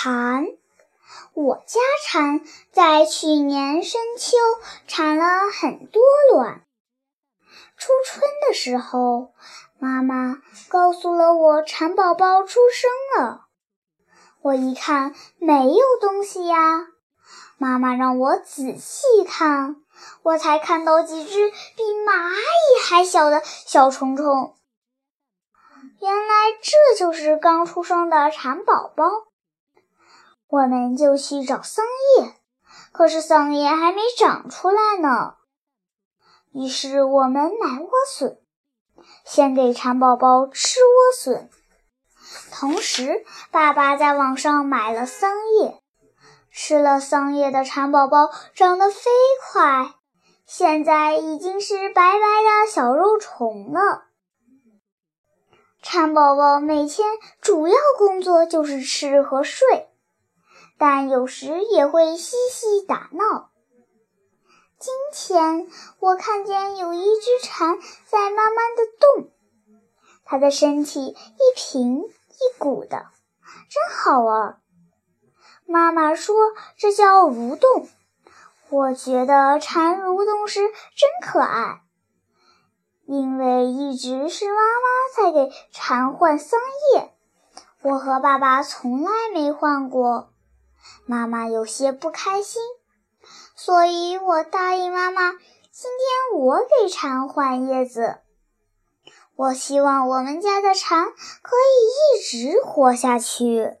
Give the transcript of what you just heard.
蝉。我家蝉在去年深秋产了很多卵。初春的时候，妈妈告诉了我蚕宝宝出生了。我一看，没有东西呀。妈妈让我仔细看，我才看到几只比蚂蚁还小的小虫虫。原来这就是刚出生的蚕宝宝。我们就去找桑叶，可是桑叶还没长出来呢。于是我们买莴笋，先给蚕宝宝吃莴笋，同时爸爸在网上买了桑叶。吃了桑叶的蚕宝宝长得飞快，现在已经是白白的小肉虫了。蚕宝宝每天主要工作就是吃和睡，但有时也会嬉戏打闹。今天我看见有一只蝉在慢慢的动，它的身体一平一鼓的，真好玩。妈妈说这叫蠕动，我觉得蝉蠕动时真可爱。因为一直是妈妈在给蝉换桑叶，我和爸爸从来没换过，妈妈有些不开心，所以我答应妈妈，今天我给蝉换叶子。我希望我们家的蝉可以一直活下去。